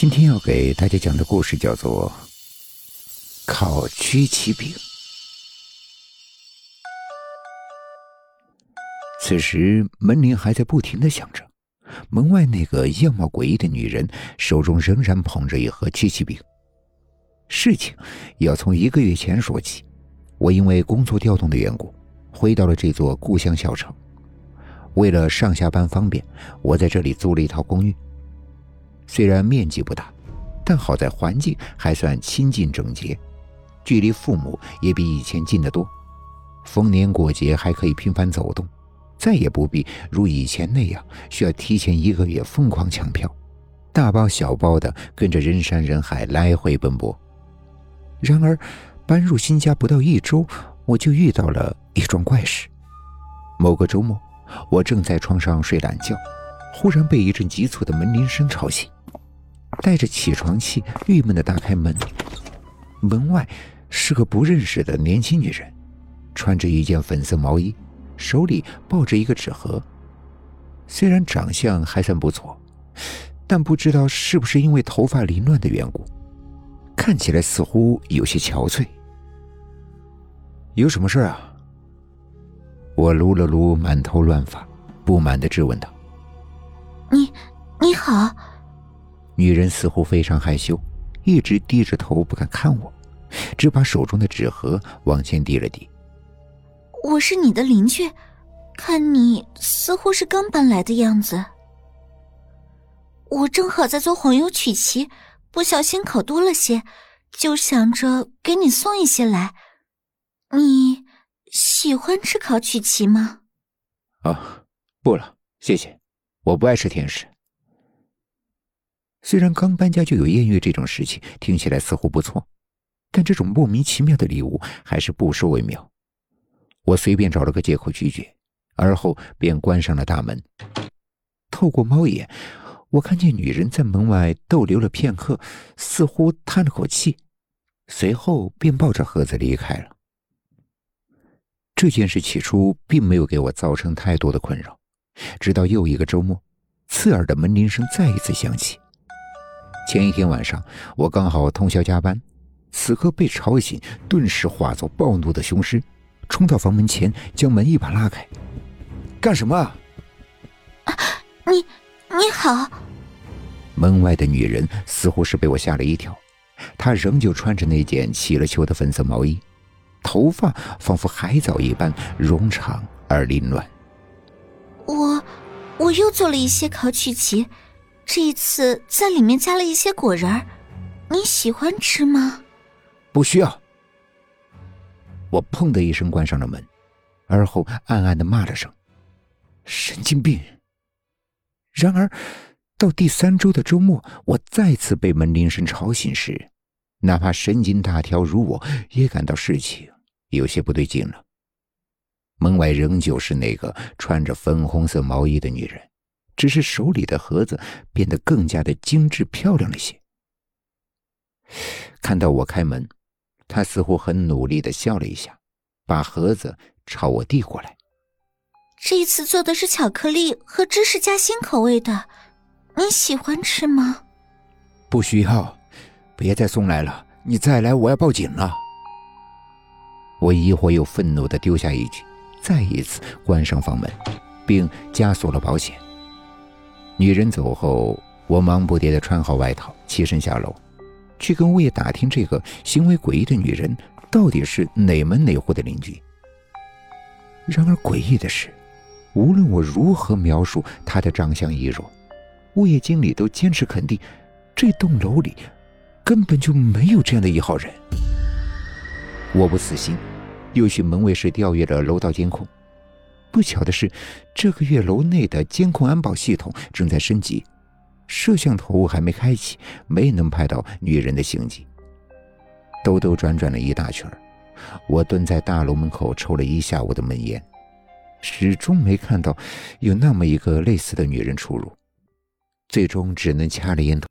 今天要给大家讲的故事叫做《烤曲奇饼》。此时门铃还在不停的响着，门外那个样貌诡异的女人手中仍然捧着一盒曲奇饼。事情要从一个月前说起，我因为工作调动的缘故，回到了这座故乡小城。为了上下班方便，我在这里租了一套公寓。虽然面积不大，但好在环境还算清净整洁，距离父母也比以前近得多。逢年过节还可以频繁走动，再也不必如以前那样需要提前一个月疯狂抢票，大包小包的跟着人山人海来回奔波。然而，搬入新家不到一周，我就遇到了一桩怪事。某个周末，我正在床上睡懒觉，忽然被一阵急促的门铃声吵醒。带着起床气，郁闷的打开门，门外是个不认识的年轻女人，穿着一件粉色毛衣，手里抱着一个纸盒。虽然长相还算不错，但不知道是不是因为头发凌乱的缘故，看起来似乎有些憔悴。有什么事啊？我撸了撸满头乱发，不满的质问道：“，你好。”女人似乎非常害羞，一直低着头不敢看我，只把手中的纸盒往前递了递。我是你的邻居，看你似乎是刚搬来的样子。我正好在做黄油曲奇，不小心烤多了些，就想着给你送一些来。你喜欢吃烤曲奇吗？啊，不了，谢谢，我不爱吃甜食。虽然刚搬家就有艳遇这种事情听起来似乎不错，但这种莫名其妙的礼物还是不收为妙。我随便找了个借口拒绝，而后便关上了大门。透过猫眼，我看见女人在门外逗留了片刻，似乎叹了口气，随后便抱着盒子离开了。这件事起初并没有给我造成太多的困扰，直到又一个周末，刺耳的门铃声再一次响起。前一天晚上，我刚好通宵加班，此刻被吵醒，顿时化作暴怒的雄狮，冲到房门前，将门一把拉开。干什么？啊，你你好。门外的女人似乎是被我吓了一跳，她仍旧穿着那件起了球的粉色毛衣，头发仿佛海藻一般冗长而凌乱。我我又做了一些考曲奇。这一次在里面加了一些果仁儿，你喜欢吃吗？不需要。我砰的一声关上了门，而后暗暗的骂了声：“神经病。”然而，到第三周的周末，我再次被门铃声吵醒时，哪怕神经大条如我，也感到事情有些不对劲了。门外仍旧是那个穿着粉红色毛衣的女人。只是手里的盒子变得更加的精致漂亮了些。看到我开门，他似乎很努力的笑了一下，把盒子朝我递过来。这一次做的是巧克力和芝士夹心口味的，你喜欢吃吗？不需要，别再送来了，你再来我要报警了。我疑惑又愤怒的丢下一句，再一次关上房门，并加锁了保险。女人走后，我忙不迭地穿好外套，起身下楼，去跟物业打听这个行为诡异的女人到底是哪门哪户的邻居。然而诡异的是，无论我如何描述她的长相仪容，物业经理都坚持肯定，这栋楼里根本就没有这样的一号人。我不死心，又去门卫室调阅了楼道监控。不巧的是，这个月楼内的监控安保系统正在升级，摄像头还没开启，没能拍到女人的行迹。兜兜转转了一大圈我蹲在大楼门口抽了一下午的闷烟，始终没看到有那么一个类似的女人出入，最终只能掐了烟头。